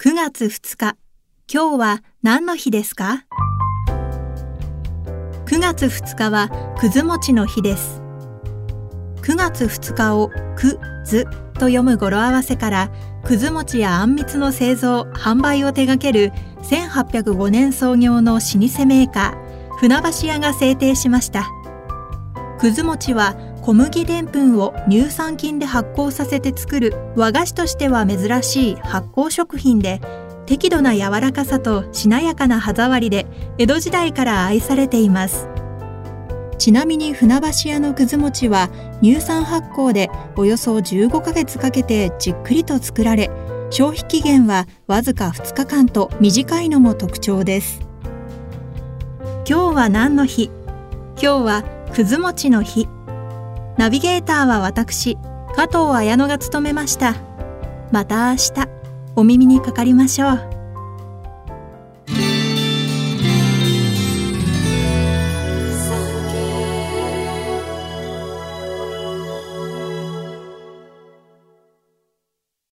9月2日、今日は何の日ですか ?9 月2日はくず餅の日です。9月2日をくずと読む語呂合わせからくず餅やあんみつの製造・販売を手掛ける1805年創業の老舗メーカー船橋屋が制定しました。くず餅は小麦でんぷんを乳酸菌で発酵させて作る和菓子としては珍しい発酵食品で適度な柔らかさとしなやかな歯触りで江戸時代から愛されています。ちなみに船橋屋のくず餅は乳酸発酵でおよそ15ヶ月かけてじっくりと作られ消費期限はわずか2日間と短いのも特徴です。今日は何の日？今日はくず餅の日。ナビゲーターは私、加藤綾乃が務めました。また明日、お耳にかかりましょう。